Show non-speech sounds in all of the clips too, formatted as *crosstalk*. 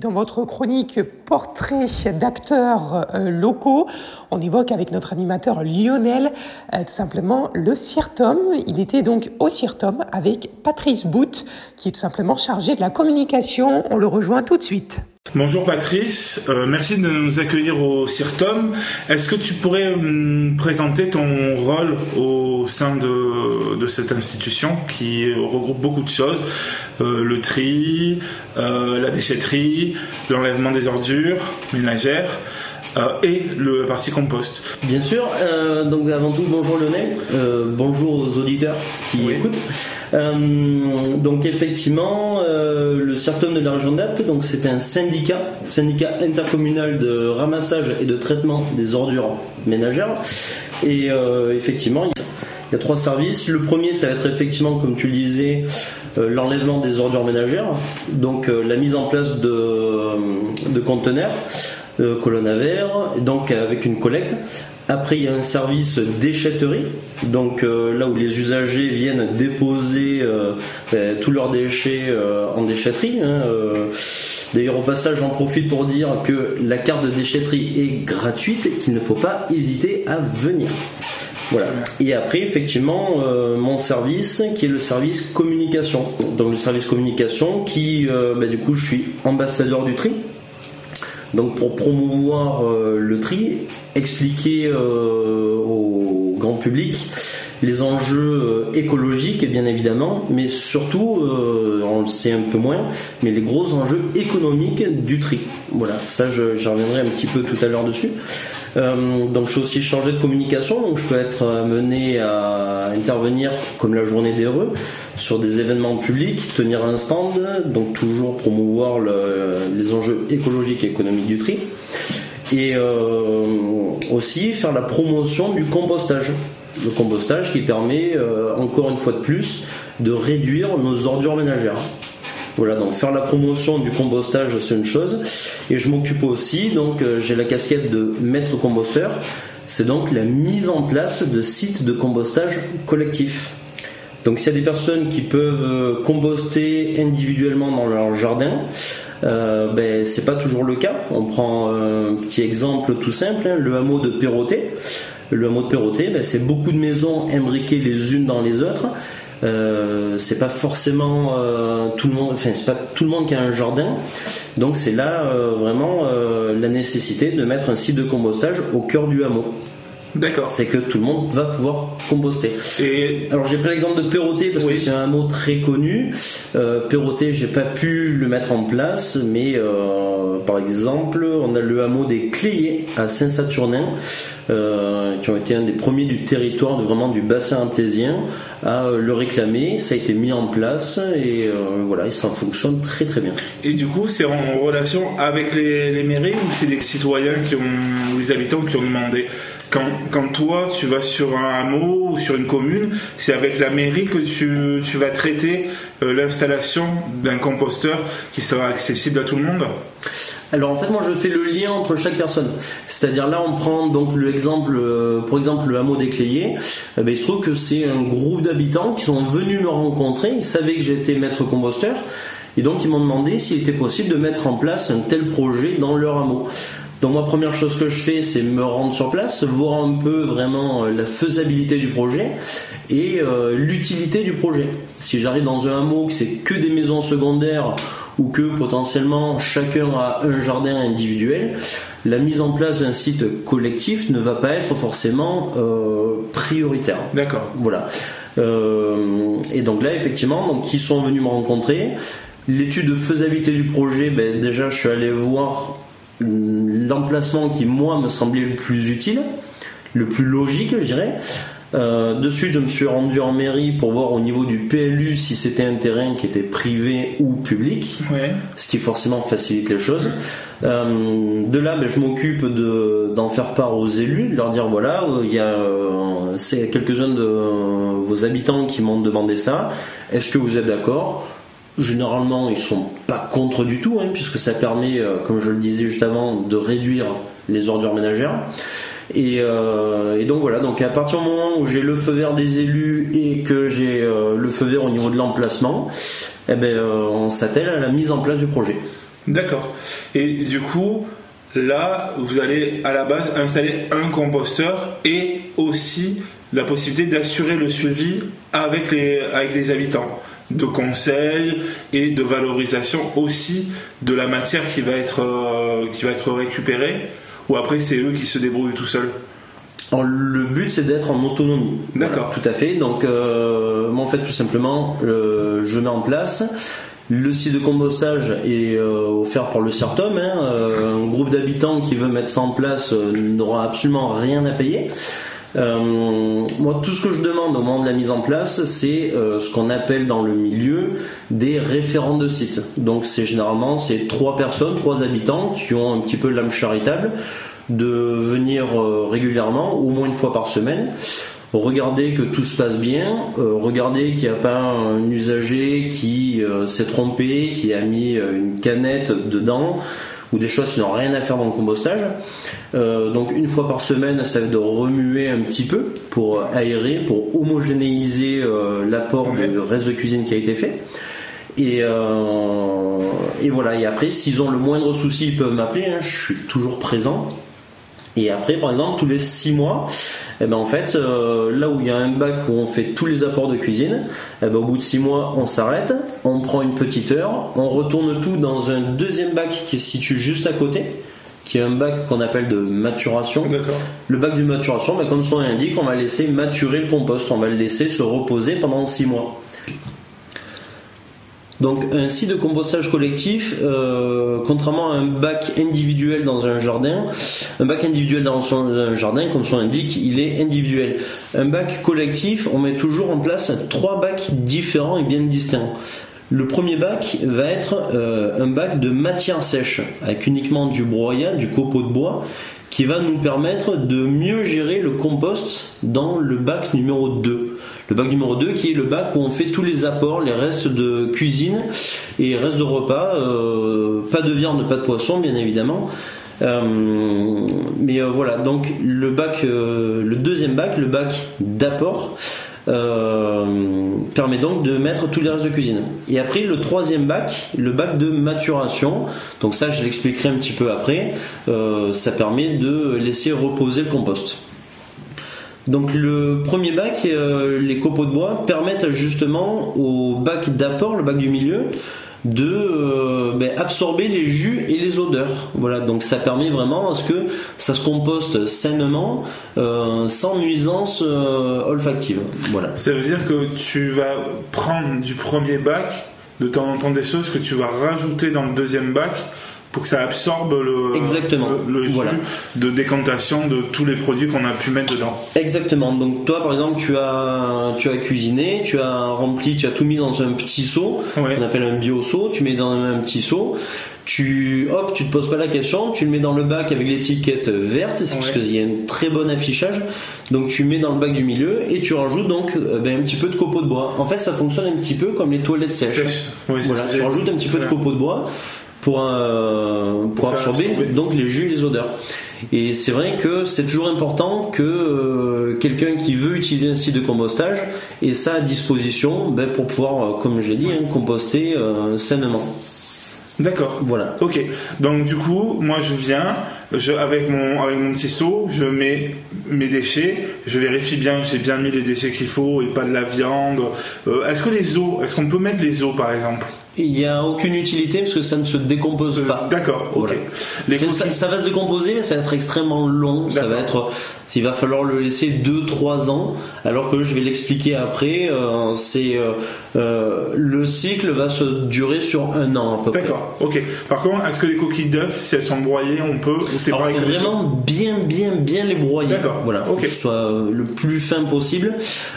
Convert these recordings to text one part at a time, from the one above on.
Dans votre chronique Portrait d'acteurs euh, locaux, on évoque avec notre animateur Lionel euh, tout simplement le CIRTOM. Il était donc au CIRTOM avec Patrice Bout, qui est tout simplement chargé de la communication. On le rejoint tout de suite. Bonjour Patrice, euh, merci de nous accueillir au CIRTOM. Est-ce que tu pourrais présenter ton rôle au sein de, cette institution qui regroupe beaucoup de choses euh, Le tri, euh, la déchetterie, l'enlèvement des ordures ménagères et le parti compost. Bien sûr. Euh, donc avant tout, bonjour Lionel. Euh, bonjour aux auditeurs qui écoutent. donc effectivement, le CERTOM de la région d'Apt, donc c'est un syndicat, syndicat intercommunal de ramassage et de traitement des ordures ménagères. Et effectivement, il y a trois services. Le premier, ça va être effectivement, comme tu le disais, l'enlèvement des ordures ménagères, donc la mise en place de, de conteneurs euh, colonne à verre, donc avec une collecte. Après, il y a un service déchetterie, donc euh, là où les usagers viennent déposer euh, tous leurs déchets en déchetterie. Hein, D'ailleurs, au passage, j'en profite pour dire que la carte de déchetterie est gratuite et qu'il ne faut pas hésiter à venir. Voilà. Et après, effectivement, mon service qui est le service communication. Donc le service communication qui, ben, du coup, je suis ambassadeur du tri. Donc pour promouvoir euh, le tri, expliquer euh, au grand public les enjeux euh, écologiques bien évidemment, mais surtout, on le sait un peu moins, mais les gros enjeux économiques du tri. Voilà, ça j'y reviendrai un petit peu tout à l'heure dessus. Euh, donc je suis aussi chargé de communication, donc je peux être amené à intervenir comme la journée des heureux sur des événements publics, tenir un stand, donc toujours promouvoir les enjeux écologiques et économiques du tri, et euh, aussi faire la promotion du compostage. Le compostage qui permet euh, encore une fois de plus de réduire nos ordures ménagères. Voilà, donc faire la promotion du compostage, c'est une chose. Et je m'occupe aussi, donc euh, j'ai la casquette de maître composteur. C'est donc la mise en place de sites de compostage collectif. Donc s'il y a des personnes qui peuvent euh, composter individuellement dans leur jardin, ben, c'est pas toujours le cas. On prend un petit exemple tout simple, hein, le hameau de Perrotet. Le hameau de Perrotet, ben, c'est beaucoup de maisons imbriquées les unes dans les autres. Euh, c'est pas forcément euh, tout le monde, enfin pas qui a un jardin, donc c'est là euh, vraiment la nécessité de mettre un site de compostage au cœur du hameau. D'accord. C'est que tout le monde va pouvoir composter. Et alors j'ai pris l'exemple de Perrotet parce que c'est un mot très connu. Euh, Perrotet, j'ai pas pu le mettre en place, mais euh, par exemple, on a le hameau des Cléiers à Saint-Saturnin, euh, qui ont été un des premiers du territoire, vraiment du bassin artésien, à le réclamer. Ça a été mis en place et voilà, ça fonctionne très très bien. Et du coup, c'est en relation avec les, les mairies ou c'est des citoyens qui ont, ou les habitants qui ont demandé? Quand, toi, tu vas sur un hameau ou sur une commune, c'est avec la mairie que tu, vas traiter euh, l'installation d'un composteur qui sera accessible à tout le monde? Alors en fait moi je fais le lien entre chaque personne. C'est-à-dire là on prend donc l'exemple, euh, pour exemple le hameau des Cléiers, eh ben, il se trouve que c'est un groupe d'habitants qui sont venus me rencontrer, ils savaient que j'étais maître composteur et donc ils m'ont demandé s'il était possible de mettre en place un tel projet dans leur hameau. Donc moi première chose que je fais c'est me rendre sur place, voir un peu vraiment euh, la faisabilité du projet et euh, l'utilité du projet. Si j'arrive dans un hameau que c'est que des maisons secondaires ou que potentiellement chacun a un jardin individuel, la mise en place d'un site collectif ne va pas être forcément euh, prioritaire. D'accord. Voilà. et donc là, effectivement, donc ils sont venus me rencontrer. L'étude de faisabilité du projet, ben, déjà, je suis allé voir l'emplacement qui moi me semblait le plus utile, le plus logique, je dirais. Euh, dessus, je me suis rendu en mairie pour voir au niveau du PLU si c'était un terrain qui était privé ou public, ce qui forcément facilite les choses. Euh, de là, ben, je m'occupe d'en faire part aux élus, de leur dire voilà, il y a euh, quelques-uns de vos habitants qui m'ont demandé ça. Est-ce que vous êtes d'accord? Généralement, ils sont pas contre du tout, hein, puisque ça permet, euh, comme je le disais juste avant, de réduire les ordures ménagères. Euh, et, donc voilà, donc à partir du moment où j'ai le feu vert des élus et que j'ai euh, le feu vert au niveau de l'emplacement, eh ben, on s'attelle à la mise en place du projet. D'accord. Et du coup, là, vous allez à la base installer un composteur et aussi la possibilité d'assurer le suivi avec les, avec les habitants de conseils et de valorisation aussi de la matière qui va être, euh, qui va être récupérée ou après c'est eux qui se débrouillent tout seuls le but c'est d'être en autonomie. D'accord. tout à fait. Donc euh, moi en fait tout simplement je mets en place le site de compostage est euh, offert par le CERTOM. Hein. un groupe d'habitants qui veut mettre ça en place n'aura absolument rien à payer. Euh, moi, tout ce que je demande au moment de la mise en place, c'est euh, ce qu'on appelle dans le milieu des référents de site. Donc, c'est généralement c'est trois personnes, trois habitants qui ont un petit peu l'âme charitable de venir euh, régulièrement, au moins une fois par semaine, regarder que tout se passe bien, regarder qu'il n'y a pas un usager qui s'est trompé, qui a mis une canette dedans ou des choses qui n'ont rien à faire dans le compostage. Euh, donc une fois par semaine, ça va de remuer un petit peu pour aérer, pour homogénéiser euh, l'apport de reste de cuisine qui a été fait. Et, euh, et voilà. Et après, s'ils ont le moindre souci, ils peuvent m'appeler. Hein. je suis toujours présent. Et après, par exemple, tous les six mois, et eh ben en fait, euh, là où il y a un bac où on fait tous les apports de cuisine, et eh ben au bout de six mois, on s'arrête, on prend une petite heure, on retourne tout dans un deuxième bac qui se situe juste à côté qui est un bac qu'on appelle de maturation. Le bac de maturation, ben, comme son nom l'indique, on va laisser maturer le compost, on va le laisser se reposer pendant six mois. Donc un site de compostage collectif, euh, contrairement à un bac individuel dans un jardin, un bac individuel dans un jardin, comme son indique, il est individuel. Un bac collectif, on met toujours en place trois bacs différents et bien distincts. Le premier bac va être euh, un bac de matière sèche, avec uniquement du broyat, du copeau de bois, qui va nous permettre de mieux gérer le compost dans le bac numéro 2. Le bac numéro 2 qui est le bac où on fait tous les apports, les restes de cuisine et restes de repas, euh, pas de viande, pas de poisson bien évidemment. Euh, mais euh, voilà, donc le bac, le deuxième bac, le bac d'apport, permet donc de mettre tous les restes de cuisine. Et après le troisième bac, le bac de maturation, donc ça je l'expliquerai un petit peu après, ça permet de laisser reposer le compost. Donc le premier bac, euh, les copeaux de bois permettent justement au bac d'apport, le bac du milieu, de euh, ben, absorber les jus et les odeurs. Voilà, donc ça permet vraiment à ce que ça se composte sainement, euh, sans nuisance olfactive. Voilà. Ça veut dire que tu vas prendre du premier bac de temps en temps des choses que tu vas rajouter dans le deuxième bac pour que ça absorbe le, Exactement. le, jus de décantation de tous les produits qu'on a pu mettre dedans. Exactement. Donc toi par exemple tu as tu as cuisiné, tu as rempli, tu as tout mis dans un petit seau, qu'on appelle un bio-seau, tu mets dans un petit seau tu hop, tu te poses pas la question, tu le mets dans le bac avec l'étiquette verte, c'est parce qu'il y a un très bon affichage. Donc tu mets dans le bac du milieu et tu rajoutes donc euh, ben, un petit peu de copeaux de bois. En fait, ça fonctionne un petit peu comme les toilettes sèches. voilà, tu rajoutes un petit peu de copeaux de bois pour, pour, absorber, donc les jus et les odeurs. Et c'est vrai que c'est toujours important que euh, quelqu'un qui veut utiliser un site de compostage ait ça à disposition ben, pour pouvoir, euh, comme je l'ai dit, hein, composter euh, sainement. D'accord. Voilà. Ok. Donc du coup, moi je viens, je, avec mon avec mon petit seau, je mets mes déchets, je vérifie bien que j'ai bien mis les déchets qu'il faut et pas de la viande. est-ce que les os, est-ce qu'on peut mettre les os par exemple? Il n'y a aucune utilité parce que ça ne se décompose pas. D'accord, ok. Ça, va se décomposer, mais ça va être extrêmement long. Ça va être il va falloir le laisser 2-3 ans, alors que je vais l'expliquer après. Euh, c'est euh, euh, le cycle va se durer sur un an à peu près. D'accord, ok. Par contre, est-ce que les coquilles d'œufs, si elles sont broyées, on peut ou c'est vraiment bien, bien, bien les broyer. D'accord, voilà. Ok. Que ce soit le plus fin possible.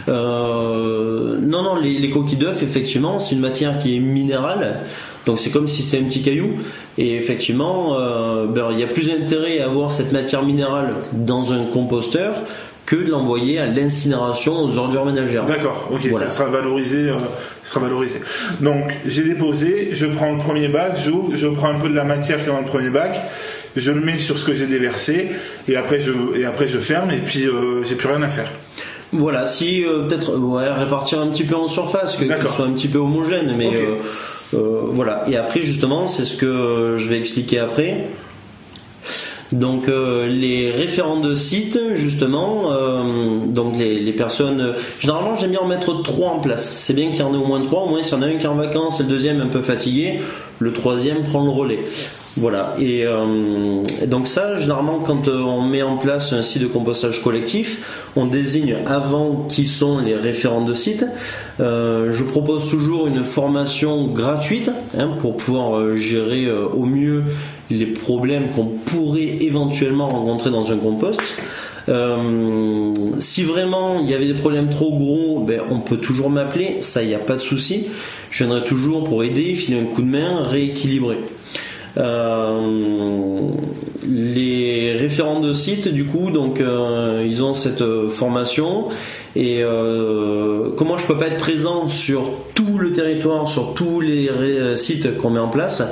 non, non, les, les coquilles d'œufs, effectivement, c'est une matière qui est minérale. Donc c'est comme si c'était un petit caillou. Et effectivement, euh, ben, il y a plus d'intérêt à avoir cette matière minérale dans un composteur que de l'envoyer à l'incinération aux ordures ménagères. D'accord, ok, ça sera valorisé, euh, sera valorisé. Donc j'ai déposé, je prends le premier bac, j'ouvre, je prends un peu de la matière qui est dans le premier bac, je le mets sur ce que j'ai déversé, et après je, et après je ferme, et puis euh, j'ai plus rien à faire. Voilà, si peut-être ouais, répartir un petit peu en surface, que, ce soit un petit peu homogène, mais voilà. Et après, justement, c'est ce que je vais expliquer après. Donc euh, les référents de site, justement, euh, donc les, personnes, généralement j'aime bien en mettre trois en place. C'est bien qu'il y en ait au moins trois, au moins s'il y en a un qui est en vacances et le deuxième un peu fatigué, le troisième prend le relais. Voilà. Et euh, donc ça, généralement, quand on met en place un site de compostage collectif, on désigne avant qui sont les référents de site. je propose toujours une formation gratuite hein, pour pouvoir gérer au mieux les problèmes qu'on pourrait éventuellement rencontrer dans un compost. Euh, si vraiment il y avait des problèmes trop gros, ben, on peut toujours m'appeler, ça il n'y a pas de souci. Je viendrai toujours pour aider, filer un coup de main, rééquilibrer. Euh, les référents de site, du coup, donc euh, ils ont cette formation et comment je peux pas être présent sur tout le territoire, sur tous les sites qu'on met en place?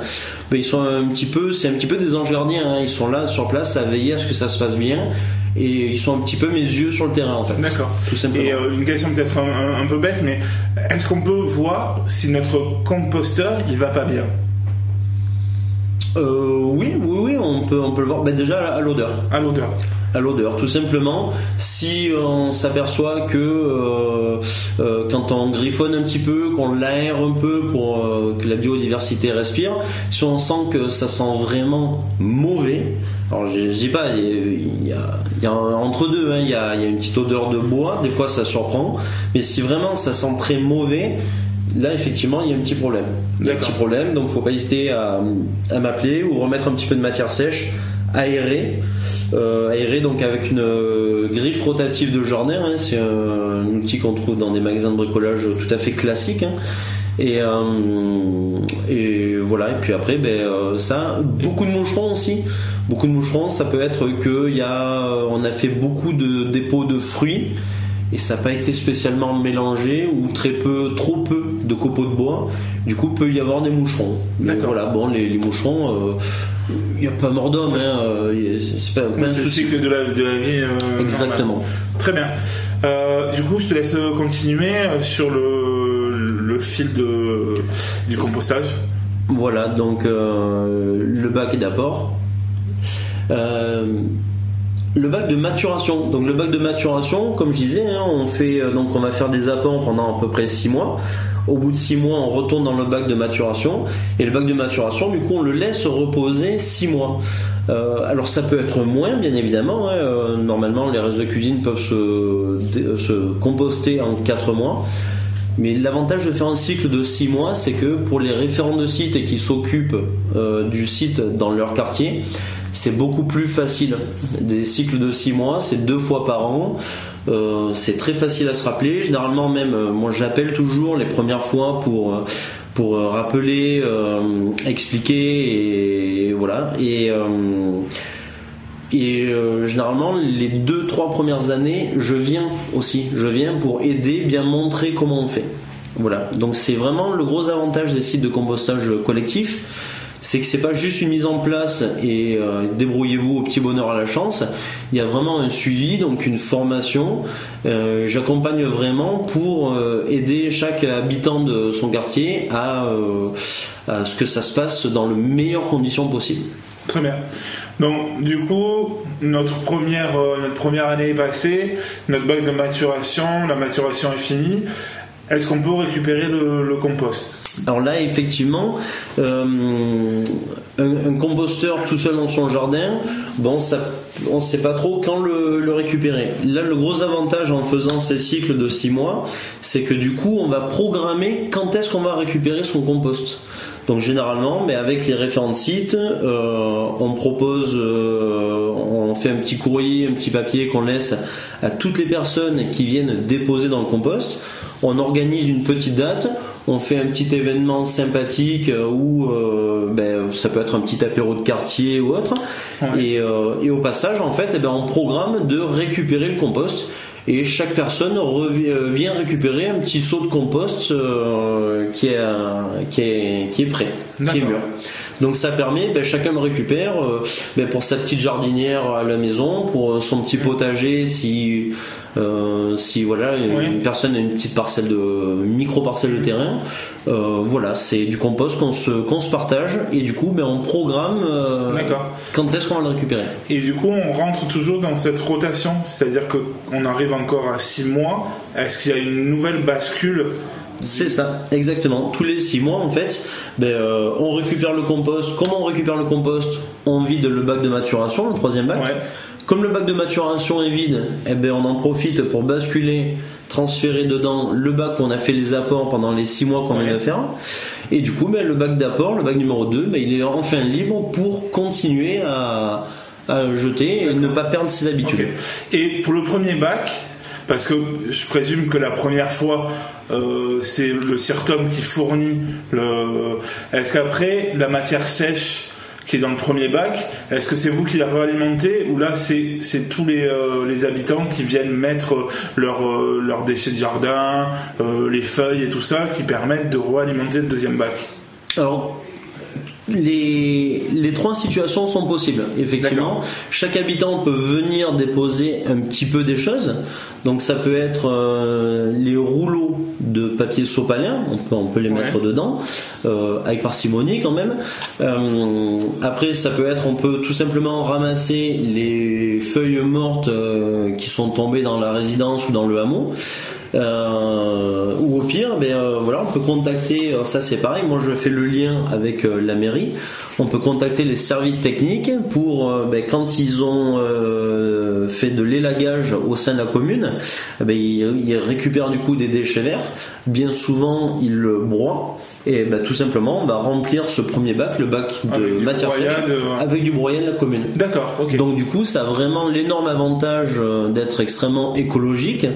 Ils sont un petit peu, c'est un petit peu des anges gardiens. Hein. Ils sont là sur place à veiller à ce que ça se passe bien et ils sont un petit peu mes yeux sur le terrain en fait. D'accord. Et euh, une question peut-être un, peu bête, mais est-ce qu'on peut voir si notre composteur il va pas bien? Euh, Oui, oui, oui, on peut, on peut le voir. Ben, déjà à l'odeur. À l'odeur à l'odeur. Tout simplement, si on s'aperçoit que euh, euh, quand on griffonne un petit peu, qu'on l'aère un peu pour euh, que la biodiversité respire, si on sent que ça sent vraiment mauvais, alors je, dis pas, il y a, entre deux, hein, il, y a, une petite odeur de bois, des fois ça surprend, mais si vraiment ça sent très mauvais, là effectivement il y a un petit problème. Il y a un petit problème, donc faut pas hésiter à, à m'appeler ou remettre un petit peu de matière sèche aérée euh, aéré donc avec une euh, griffe rotative de Jorner. Hein. c'est un, outil qu'on trouve dans des magasins de bricolage tout à fait classique. Hein. Et, euh, et voilà. Et puis après, ben, ça, beaucoup de moucherons aussi. Beaucoup de moucherons. Ça peut être que y a, on a fait beaucoup de dépôts de fruits et ça n'a pas été spécialement mélangé ou très peu, trop peu de copeaux de bois. Du coup, peut y avoir des moucherons. D'accord. Voilà, bon, les, les moucherons, il n'y a pas mort d'homme, hein, euh, c'est pas, le cycle de la, de la vie. Euh, Exactement. Très bien. Euh, du coup, je te laisse continuer sur le, le fil de, du compostage. Voilà, donc le bac d'apport. Le bac de maturation. Donc le bac de maturation, comme je disais, hein, on fait donc on va faire des apports pendant à peu près 6 mois. Au bout de 6 mois, on retourne dans le bac de maturation. Et le bac de maturation, du coup, on le laisse reposer 6 mois. Euh, alors ça peut être moins, bien évidemment. Hein. Euh, normalement, les restes de cuisine peuvent se, se composter en 4 mois. Mais l'avantage de faire un cycle de 6 mois, c'est que pour les référents de site et qui s'occupent euh, du site dans leur quartier, c'est beaucoup plus facile. Des cycles de 6 mois, c'est deux fois par an. Euh, c'est très facile à se rappeler. Généralement même, euh, moi j'appelle toujours les premières fois pour euh, pour rappeler, expliquer et voilà. Et et généralement, les deux, trois premières années, je viens aussi. Je viens pour aider, bien montrer comment on fait. Voilà. Donc c'est vraiment le gros avantage des sites de compostage collectif c'est que c'est pas juste une mise en place et euh, débrouillez-vous au petit bonheur à la chance. Il y a vraiment un suivi, donc une formation. Euh, j'accompagne vraiment pour euh, aider chaque habitant de son quartier à, ce que ça se passe dans les meilleures conditions possibles. Très bien. Donc, du coup, notre première, notre première année est passée, notre bac de maturation, la maturation est finie. Est-ce qu'on peut récupérer le, compost? Alors là, effectivement, euh, un, composteur tout seul dans son jardin, on ne sait pas trop quand le, récupérer. Là, le gros avantage en faisant ces cycles de 6 mois, c'est que du coup, on va programmer quand est-ce qu'on va récupérer son compost. Donc généralement, mais avec les référents de site, euh, on propose, euh, on fait un petit courrier, un petit papier qu'on laisse à toutes les personnes qui viennent déposer dans le compost on organise une petite date, on fait un petit événement sympathique euh, où euh, ben, ça peut être un petit apéro de quartier ou autre. Euh, et, au passage, en fait, eh ben, on programme de récupérer le compost. Et chaque personne vient récupérer un petit seau de compost qui, est, qui, est, qui est prêt, qui est mûr. Donc ça permet, ben, chacun me récupère ben, pour sa petite jardinière à la maison, pour son petit potager si euh, si voilà une, personne a une petite parcelle de micro parcelle de terrain, euh, voilà c'est du compost qu'on se qu'on se partage et du coup ben on programme euh, quand est-ce qu'on va le récupérer. Et du coup on rentre toujours dans cette rotation, c'est-à-dire que on arrive encore à 6 mois. Est-ce qu'il y a une nouvelle bascule c'est ça, exactement. Tous les 6 mois, en fait, ben, on récupère le compost. Comment on récupère le compost? On vide le bac de maturation, le troisième bac. Comme le bac de maturation est vide, eh ben on en profite pour basculer, transférer dedans le bac où on a fait les apports pendant les 6 mois qu'on vient de faire. Et du coup, ben, le bac d'apport, le bac numéro 2, ben, il est enfin libre pour continuer à, jeter et ne pas perdre ses habitudes. Et pour le premier bac, parce que je présume que la première fois, euh, c'est le CIRTOM qui fournit le. Est-ce qu'après, la matière sèche qui est dans le premier bac, est-ce que c'est vous qui la réalimentez ou là c'est tous les, euh, les, habitants qui viennent mettre euh, leurs leur déchets de jardin, les feuilles et tout ça qui permettent de réalimenter le deuxième bac? Alors les, les, trois situations sont possibles. Effectivement, chaque habitant peut venir déposer un petit peu des choses. Donc ça peut être euh, les rouleaux de papier sopalin, on peut, on peut les mettre dedans, euh, avec parcimonie quand même. Euh, après ça peut être, on peut tout simplement ramasser les feuilles mortes qui sont tombées dans la résidence ou dans le hameau. Euh, ou au pire, ben, euh, voilà, on peut contacter, euh, ça c'est pareil, moi je fais le lien avec la mairie, on peut contacter les services techniques pour, ben, quand ils ont fait de l'élagage au sein de la commune, ben, ils, récupèrent du coup des déchets verts, bien souvent ils le broient, et bah, tout simplement on va remplir ce premier bac, le bac de matière sèche, avec du broyat de la commune. D'accord. Donc du coup, ça a vraiment l'énorme avantage d'être extrêmement écologique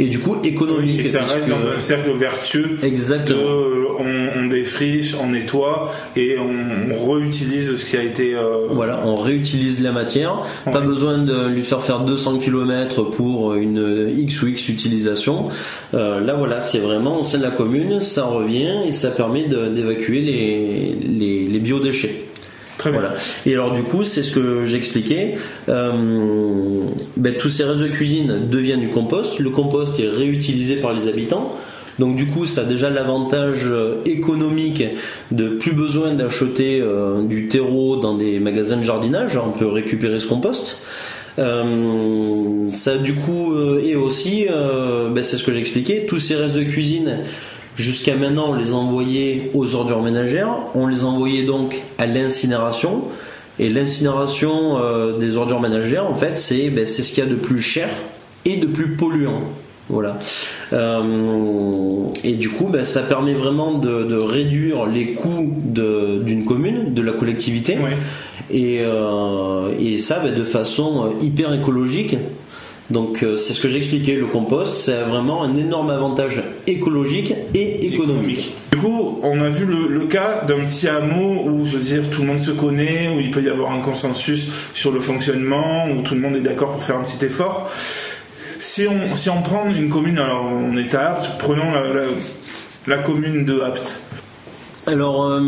et du coup économique. Et ça reste dans un cercle vertueux. Exactement. De, on, on, défriche, on nettoie et on, réutilise ce qui a été. Euh, voilà, on réutilise la matière. Pas besoin de lui faire faire 200 km pour une X ou X utilisation. Euh, là voilà, c'est vraiment au sein de la commune, ça revient et ça permet d'évacuer les, les, les biodéchets. Voilà. Et alors du coup, c'est ce que j'expliquais. Euh, ben, tous ces restes de cuisine deviennent du compost. Le compost est réutilisé par les habitants. Donc du coup, ça a déjà l'avantage euh, économique de plus besoin d'acheter euh, du terreau dans des magasins de jardinage. On peut récupérer ce compost. ça du coup et aussi, ben, c'est ce que j'expliquais, tous ces restes de cuisine Jusqu'à maintenant, on les envoyait aux ordures ménagères, on les envoyait donc à l'incinération. Et l'incinération euh, des ordures ménagères, en fait, c'est ben, ce qu'il y a de plus cher et de plus polluant. Voilà. Euh, et du coup, ben, ça permet vraiment de, réduire les coûts d'une commune, de la collectivité. Et, euh, et, ça ben, de façon hyper écologique donc euh, c'est ce que j'expliquais, le compost, c'est vraiment un énorme avantage écologique et économique. Du coup, on a vu le, cas d'un petit hameau où, je veux dire, tout le monde se connaît, où il peut y avoir un consensus sur le fonctionnement, où tout le monde est d'accord pour faire un petit effort. Si on, prend une commune, alors on est à Apt, prenons la, la commune de Apt. Alors euh,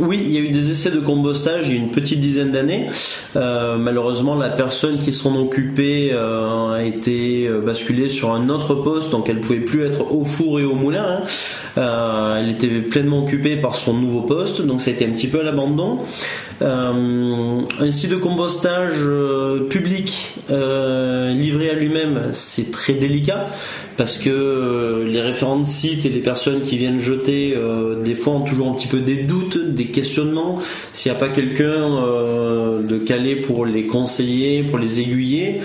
oui, il y a eu des essais de compostage il y a une petite dizaine d'années. Euh, malheureusement, la personne qui s'en occupait euh, a été basculée sur un autre poste, donc elle pouvait plus être au four et au moulin. Hein. elle était pleinement occupée par son nouveau poste, donc ça a été un petit peu à l'abandon. Un site de compostage public livré à lui-même, c'est très délicat parce que euh, les référents de sites et les personnes qui viennent jeter euh, des fois ont toujours un petit peu des doutes, des questionnements. S'il n'y a pas quelqu'un euh, de calé pour les conseiller, pour les aiguiller,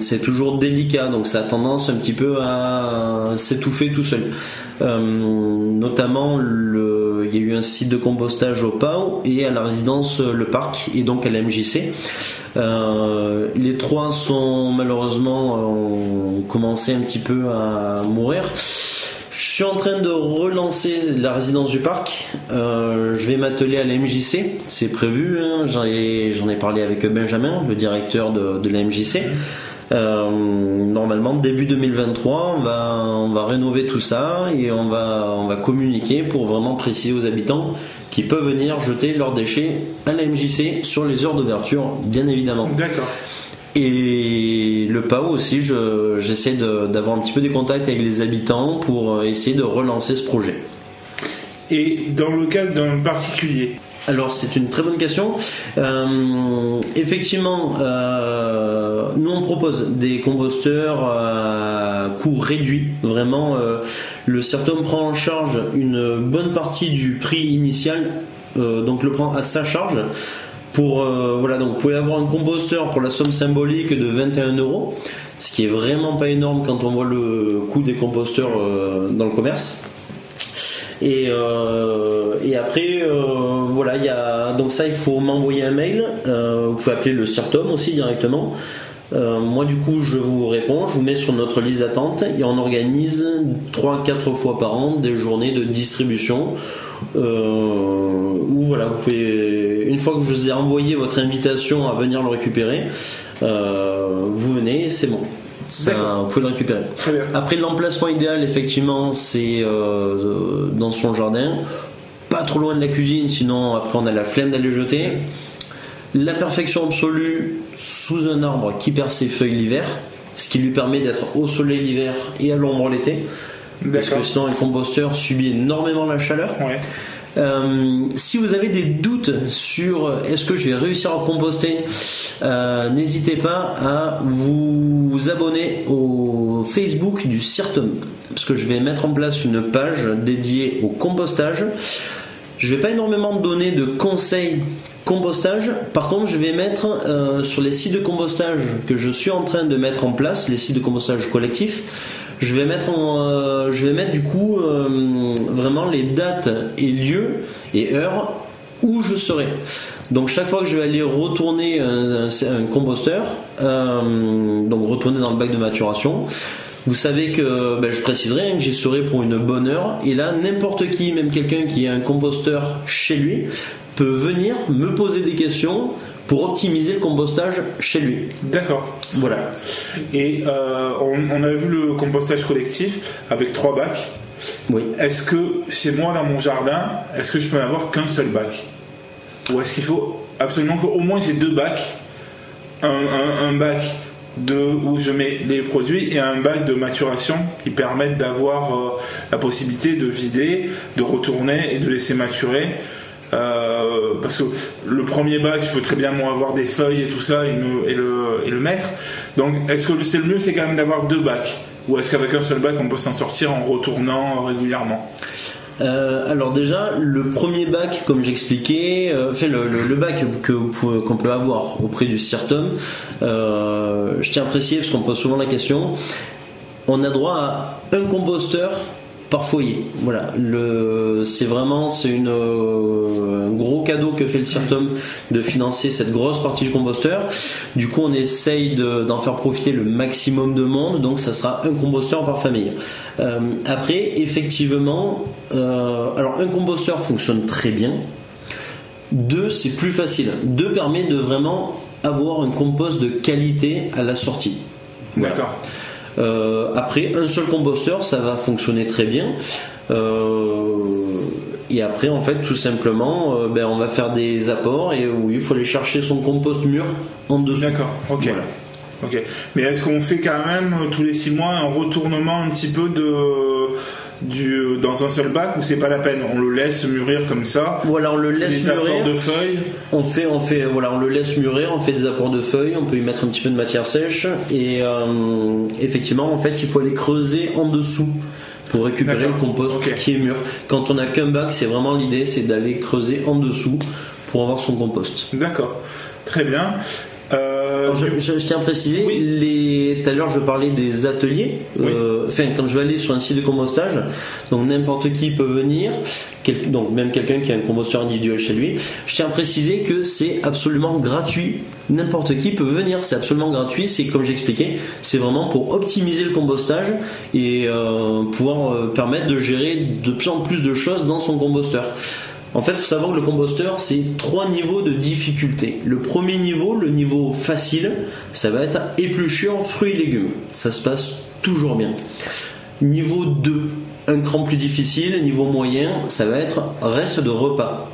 c'est toujours délicat. Donc ça a tendance un petit peu à s'étouffer tout seul. Notamment, le, il y a eu un site de compostage au PAO et à la résidence Le Parc et donc à la MJC. Euh, les trois sont malheureusement commencé un petit peu à mourir. Je suis en train de relancer la résidence du parc. Euh, je vais m'atteler à la MJC, c'est prévu. Hein. J'en ai, ai, parlé avec Benjamin, le directeur de, de la MJC. Normalement, début 2023, on va, on va rénover tout ça et on va, on va communiquer pour vraiment préciser aux habitants qui peuvent venir jeter leurs déchets à la MJC sur les heures d'ouverture, bien évidemment. D'accord. Et le PAO aussi, j'essaie d'avoir un petit peu des contacts avec les habitants pour essayer de relancer ce projet. Et dans le cas d'un particulier alors c'est une très bonne question. Euh, effectivement, euh, nous on propose des composteurs à coût réduit. Vraiment, euh, le Certum prend en charge une bonne partie du prix initial, donc le prend à sa charge. Pour voilà, donc vous pouvez avoir un composteur pour la somme symbolique de 21 euros, ce qui est vraiment pas énorme quand on voit le coût des composteurs dans le commerce. Et, euh, et après, euh, voilà, il y a donc ça, il faut m'envoyer un mail. Euh, vous pouvez appeler le CIRTOM aussi directement. moi, du coup, je vous réponds, je vous mets sur notre liste d'attente et on organise 3-4 fois par an des journées de distribution. où voilà, vous pouvez, une fois que je vous ai envoyé votre invitation à venir le récupérer, vous venez, c'est bon vous pouvez le récupérer. Après, l'emplacement idéal, effectivement, c'est euh, dans son jardin, pas trop loin de la cuisine, sinon après on a la flemme d'aller jeter. La perfection absolue sous un arbre qui perd ses feuilles l'hiver, ce qui lui permet d'être au soleil l'hiver et à l'ombre l'été. Parce que sinon, un composteur subit énormément la chaleur. Euh, si vous avez des doutes sur est-ce que je vais réussir à composter, euh, n'hésitez pas à vous abonner au Facebook du Cirtum parce que je vais mettre en place une page dédiée au compostage. Je vais pas énormément donner de conseils compostage. Par contre, je vais mettre euh, sur les sites de compostage que je suis en train de mettre en place, les sites de compostage collectif, je vais mettre euh, je vais mettre du coup euh, vraiment les dates et lieux et heures où je serai. Donc chaque fois que je vais aller retourner un, composteur, euh, donc retourner dans le bac de maturation, vous savez que ben, je préciserai que j'y serai pour une bonne heure. Et là, n'importe qui, même quelqu'un qui a un composteur chez lui, peut venir me poser des questions pour optimiser le compostage chez lui. D'accord. Voilà. Et euh, on, a vu le compostage collectif avec trois bacs. Oui. Est-ce que chez moi dans mon jardin, est-ce que je peux n'avoir qu'un seul bac? Ou est-ce qu'il faut absolument qu'au moins j'ai deux bacs? Un, bac de, où je mets les produits et un bac de maturation qui permettent d'avoir euh, la possibilité de vider, de retourner et de laisser maturer euh, parce que le premier bac, je peux très bien moi avoir des feuilles et tout ça et, le, et le mettre. Donc, est-ce que c'est le mieux, c'est quand même d'avoir deux bacs? Ou est-ce qu'avec un seul bac, on peut s'en sortir en retournant régulièrement? Euh, alors déjà, le premier bac, comme j'expliquais, euh, enfin le, bac que qu'on peut avoir auprès du CIRTOM, je tiens à préciser parce qu'on pose souvent la question, on a droit à un composteur par foyer. Voilà, le, c'est vraiment c'est euh, un gros cadeau que fait le CIRTOM de financer cette grosse partie du composteur. Du coup, on essaye d'en faire profiter le maximum de monde, donc ça sera un composteur par famille. Euh, après, effectivement, euh, alors un composteur fonctionne très bien. Deux, c'est plus facile. Deux permet de vraiment avoir un compost de qualité à la sortie. D'accord. Euh, après, un seul composteur, ça va fonctionner très bien. Euh, et après, en fait, tout simplement, euh, ben, on va faire des apports et oui, il faut aller chercher son compost mûr en dessous. D'accord, ok. Ok. Mais est-ce qu'on fait quand même tous les six mois un retournement un petit peu de du, dans un seul bac ou c'est pas la peine? On le laisse mûrir comme ça? Voilà, on le laisse mûrir. de feuilles? On fait, on fait, voilà, on le laisse mûrir. On fait des apports de feuilles. On peut y mettre un petit peu de matière sèche et euh, effectivement, en fait, il faut aller creuser en dessous pour récupérer le compost qui est mûr. Quand on a qu'un bac, c'est vraiment l'idée, c'est d'aller creuser en dessous pour avoir son compost. D'accord. Très bien. Euh, je, tiens à préciser, les... tout à l'heure je parlais des ateliers. Euh, enfin, quand je vais aller sur un site de compostage, donc n'importe qui peut venir, donc même quelqu'un qui a un composteur individuel chez lui. Je tiens à préciser que c'est absolument gratuit. N'importe qui peut venir, c'est absolument gratuit. C'est comme j'expliquais, c'est vraiment pour optimiser le compostage et euh, pouvoir permettre de gérer de plus en plus de choses dans son composteur. En fait, il faut savoir que le composteur, c'est trois niveaux de difficulté. Le premier niveau, le niveau facile, ça va être épluchure, fruits et légumes. Ça se passe toujours bien. Niveau 2, un cran plus difficile. Niveau moyen, ça va être reste de repas.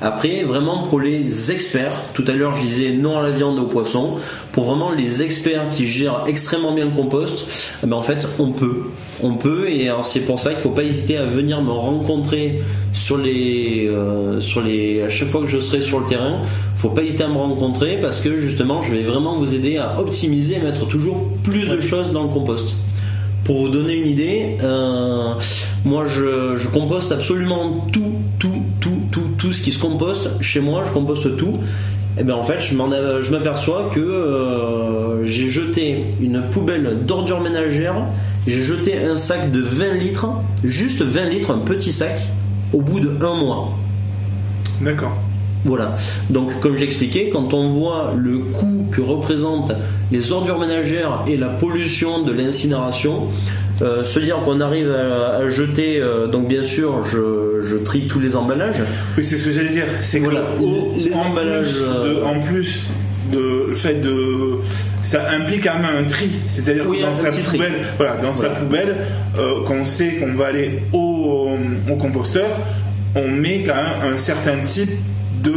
Après, vraiment pour les experts, tout à l'heure je disais non à la viande et au poisson, pour vraiment les experts qui gèrent extrêmement bien le compost, eh ben en fait on peut. On peut et c'est pour ça qu'il ne faut pas hésiter à venir me rencontrer sur les, euh, sur les, à chaque fois que je serai sur le terrain, faut pas hésiter à me rencontrer parce que justement je vais vraiment vous aider à optimiser et mettre toujours plus de choses dans le compost. Pour vous donner une idée, euh, moi je, je, composte absolument tout, tout, tout, ce qui se composte. Chez moi, je composte tout. Et bien en fait, je m'aperçois que euh, j'ai jeté une poubelle d'ordures ménagères, j'ai jeté un sac de 20 litres, juste 20 litres, un petit sac, au bout de un mois. D'accord. Voilà. Donc, comme j'expliquais, quand on voit le coût que représentent les ordures ménagères et la pollution de l'incinération, euh, se dire qu'on arrive à, jeter, euh, donc bien sûr, je, trie tous les emballages. Oui, c'est ce que j'allais dire. C'est voilà, les en emballages. Plus de, euh, en plus de le fait de ça implique quand même un tri c'est-à-dire que dans sa poubelle voilà dans sa poubelle qu'on sait qu'on va aller au, au composteur on met quand même un certain type de,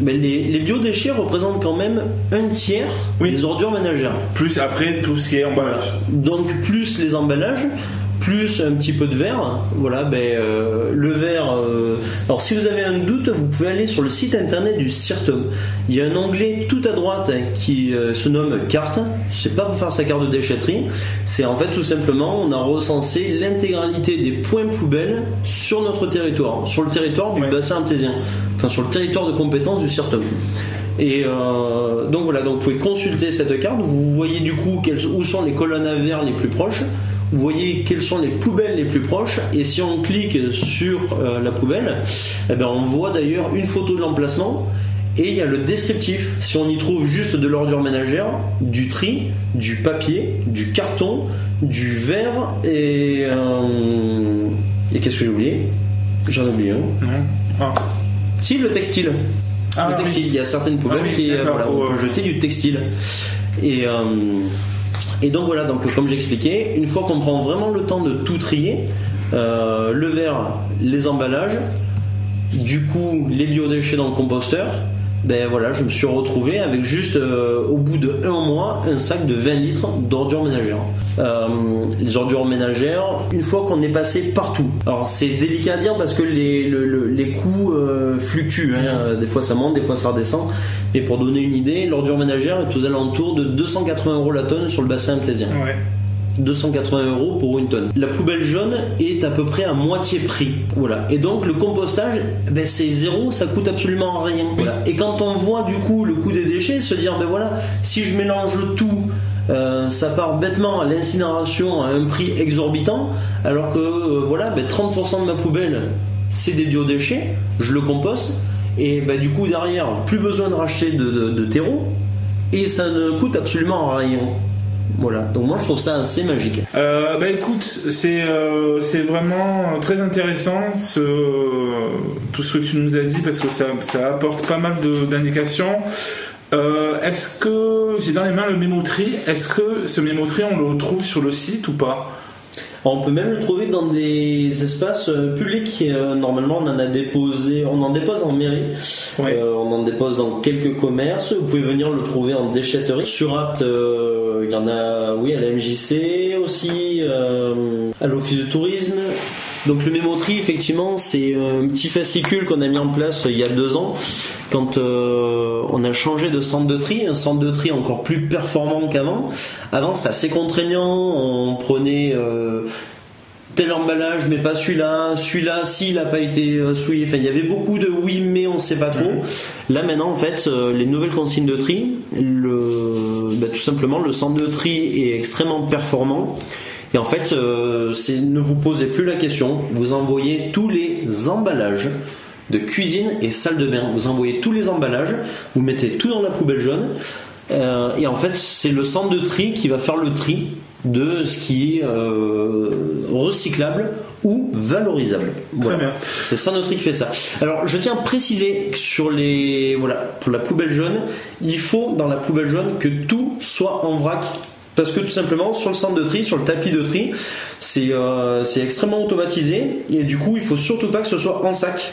Mais les, les, biodéchets représentent quand même un tiers des ordures ménagères. Plus après tout ce qui est emballage. Donc plus les emballages, plus un petit peu de verre. Voilà, ben, euh, le verre. Euh, alors, si vous avez un doute, vous pouvez aller sur le site internet du CIRTOM. Il y a un onglet tout à droite qui euh, se nomme carte. C'est pas pour faire sa carte de déchetterie. C'est en fait tout simplement, on a recensé l'intégralité des points poubelles sur notre territoire, sur le territoire du bassin artésien, enfin sur le territoire de compétence du CIRTOM. Et donc voilà, donc vous pouvez consulter cette carte. Vous voyez du coup où sont les colonnes à verre les plus proches vous voyez quelles sont les poubelles les plus proches et si on clique sur euh, la poubelle, eh ben on voit d'ailleurs une photo de l'emplacement et il y a le descriptif. Si on y trouve juste de l'ordure ménagère, du tri, du papier, du carton, du verre et euh, et qu'est-ce que j'ai oublié? J'en ai oublié un. Ah. Si le textile. Ah, le textile. Il y a certaines poubelles ah qui voilà, on peut jeter du textile et euh, et donc voilà, donc comme j'expliquais, une fois qu'on prend vraiment le temps de tout trier, euh, le verre, les emballages, du coup les biodéchets dans le composteur, ben voilà, je me suis retrouvé avec juste euh, au bout de un mois un sac de 20 litres d'ordures ménagères. Euh, les ordures ménagères, une fois qu'on est passé partout. Alors c'est délicat à dire parce que les, les coûts euh, fluctuent. Hein. Des fois ça monte, des fois ça redescend. Et pour donner une idée, l'ordure ménagère est aux alentours de 280 euros la tonne sur le bassin amtésien. Ouais. 280 euros pour une tonne. La poubelle jaune est à peu près à moitié prix. Voilà. Et donc le compostage, ben, c'est zéro, ça coûte absolument rien. Voilà. Et quand on voit du coup le coût des déchets, se dire ben voilà, si je mélange tout, euh, ça part bêtement à l'incinération à un prix exorbitant, alors que euh, voilà, ben, 30% de ma poubelle c'est des biodéchets, je le composte, et ben, du coup derrière, plus besoin de racheter de, de terreau, et ça ne coûte absolument rien. Voilà, donc moi je trouve ça assez magique. Euh, bah écoute, c'est euh, vraiment très intéressant ce, tout ce que tu nous as dit parce que ça, ça apporte pas mal d'indications. Euh, est-ce que j'ai dans les mains le mémotri Est-ce que ce mémotri on le trouve sur le site ou pas? On peut même le trouver dans des espaces euh, publics. Euh, normalement, on en a déposé, on en dépose en mairie. Euh, on en dépose dans quelques commerces. Vous pouvez venir le trouver en déchetterie. Sur Apt, il y en a, oui, à la MJC aussi, à l'Office de tourisme. Donc le mémoterie, effectivement, c'est un petit fascicule qu'on a mis en place il y a deux ans quand euh, on a changé de centre de tri, un centre de tri encore plus performant qu'avant. Avant, c'était assez contraignant, on prenait euh, tel emballage mais pas celui-là, celui-là s'il n'a pas été euh, souillé. Enfin, il y avait beaucoup de oui mais on ne sait pas trop. Là maintenant, en fait, les nouvelles consignes de tri, le, bah, tout simplement, le centre de tri est extrêmement performant. Et en fait, euh, ne vous posez plus la question, vous envoyez tous les emballages de cuisine et salle de bain. Vous envoyez tous les emballages, vous mettez tout dans la poubelle jaune. Euh, et en fait, c'est le centre de tri qui va faire le tri de ce qui est euh, recyclable ou valorisable. Très bien. C'est Sanoterie qui fait ça. Alors, je tiens à préciser que sur les voilà pour la poubelle jaune, il faut dans la poubelle jaune que tout soit en vrac. Parce que tout simplement, sur le centre de tri, sur le tapis de tri, c'est euh, extrêmement automatisé et du coup, il faut surtout pas que ce soit en sac.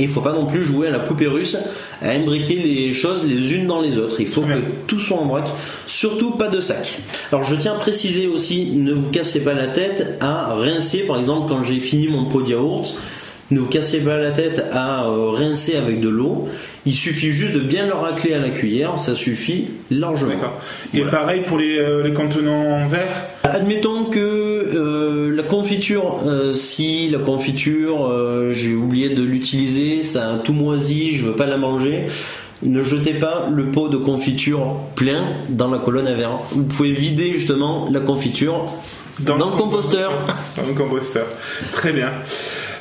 Et il faut pas non plus jouer à la poupée russe, à imbriquer les choses les unes dans les autres. Il faut que tout soit en vrac, surtout pas de sac. Alors je tiens à préciser aussi, ne vous cassez pas la tête à rincer, par exemple quand j'ai fini mon pot de yaourt, ne vous cassez pas la tête à euh, rincer avec de l'eau. Il suffit juste de bien le racler à la cuillère, ça suffit largement. D'accord. Et pareil pour les, euh, les, contenants en verre Admettons que euh, confiture, si la confiture, j'ai oublié de l'utiliser, ça a tout moisi, je veux pas la manger. Ne jetez pas le pot de confiture plein dans la colonne à verre. Vous pouvez vider justement la confiture dans, dans le composteur. *laughs* Dans le composteur. Très bien.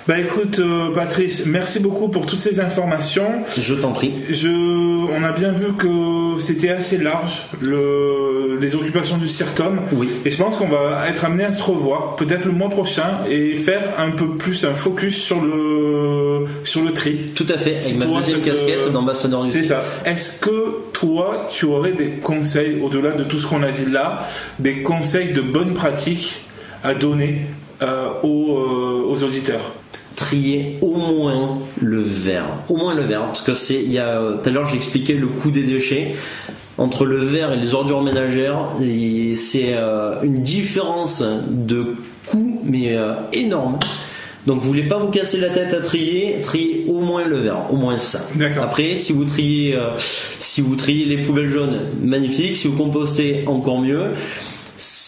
Bah écoute, euh, Patrice, merci beaucoup pour toutes ces informations. Je t'en prie. Je, on a bien vu que c'était assez large le, les occupations du CIRTOM. Oui. Et je pense qu'on va être amené à se revoir, peut-être le mois prochain, et faire un peu plus un focus sur le sur le tri. Tout à fait. avec ma deuxième casquette euh, d'ambassadeur du. C'est ça. Est-ce que toi, tu aurais des conseils au-delà de tout ce qu'on a dit là, des conseils de bonnes pratiques à donner euh, aux, aux auditeurs? Trier au moins le verre. Au moins le verre. Parce que c'est, il y a, tout à l'heure j'expliquais le coût des déchets. Entre le verre et les ordures ménagères, c'est euh, une différence de coût, mais euh, énorme. Donc vous voulez pas vous casser la tête à trier, trier au moins le verre, au moins ça. Après, si vous triez, euh, si vous triez les poubelles jaunes, magnifique. Si vous compostez, encore mieux.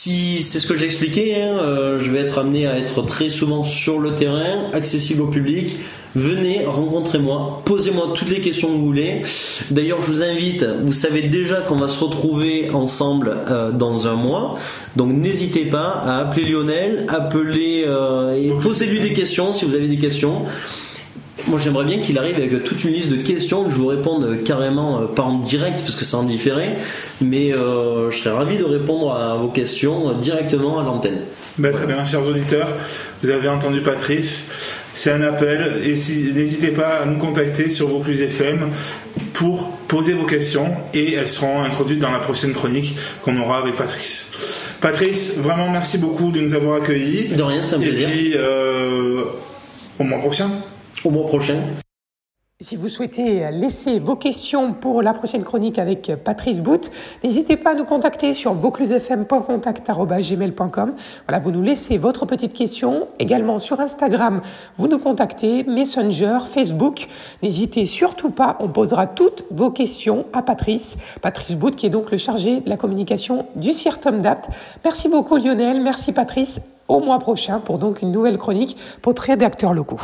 Si c'est ce que j'expliquais, hein, euh, je vais être amené à être très souvent sur le terrain, accessible au public. Venez, rencontrez-moi, posez-moi toutes les questions que vous voulez. D'ailleurs, je vous invite, vous savez déjà qu'on va se retrouver ensemble euh, dans un mois. Donc n'hésitez pas à appeler Lionel, appeler euh, et posez-lui des questions si vous avez des questions. Moi, j'aimerais bien qu'il arrive avec toute une liste de questions que je vous réponde carrément, euh, pas en direct parce que c'est en différé, mais euh, je serais ravi de répondre à vos questions directement à l'antenne. Ben, très bien, chers auditeurs, vous avez entendu Patrice. C'est un appel et n'hésitez pas à nous contacter sur Vaucluse FM pour poser vos questions et elles seront introduites dans la prochaine chronique qu'on aura avec Patrice. Patrice, vraiment merci beaucoup de nous avoir accueillis. De rien, c'est un plaisir. Et puis, euh, au mois prochain au mois prochain. Si vous souhaitez laisser vos questions pour la prochaine chronique avec Patrice Bout, n'hésitez pas à nous contacter sur vauclusefm.contact.gmail.com. Voilà, vous nous laissez votre petite question. Également sur Instagram, vous nous contactez, Messenger, Facebook. N'hésitez surtout pas, on posera toutes vos questions à Patrice. Patrice Bout, qui est donc le chargé de la communication du CIRTOM d'APT. Merci beaucoup Lionel, merci Patrice. Au mois prochain pour donc une nouvelle chronique pour très d'acteurs locaux.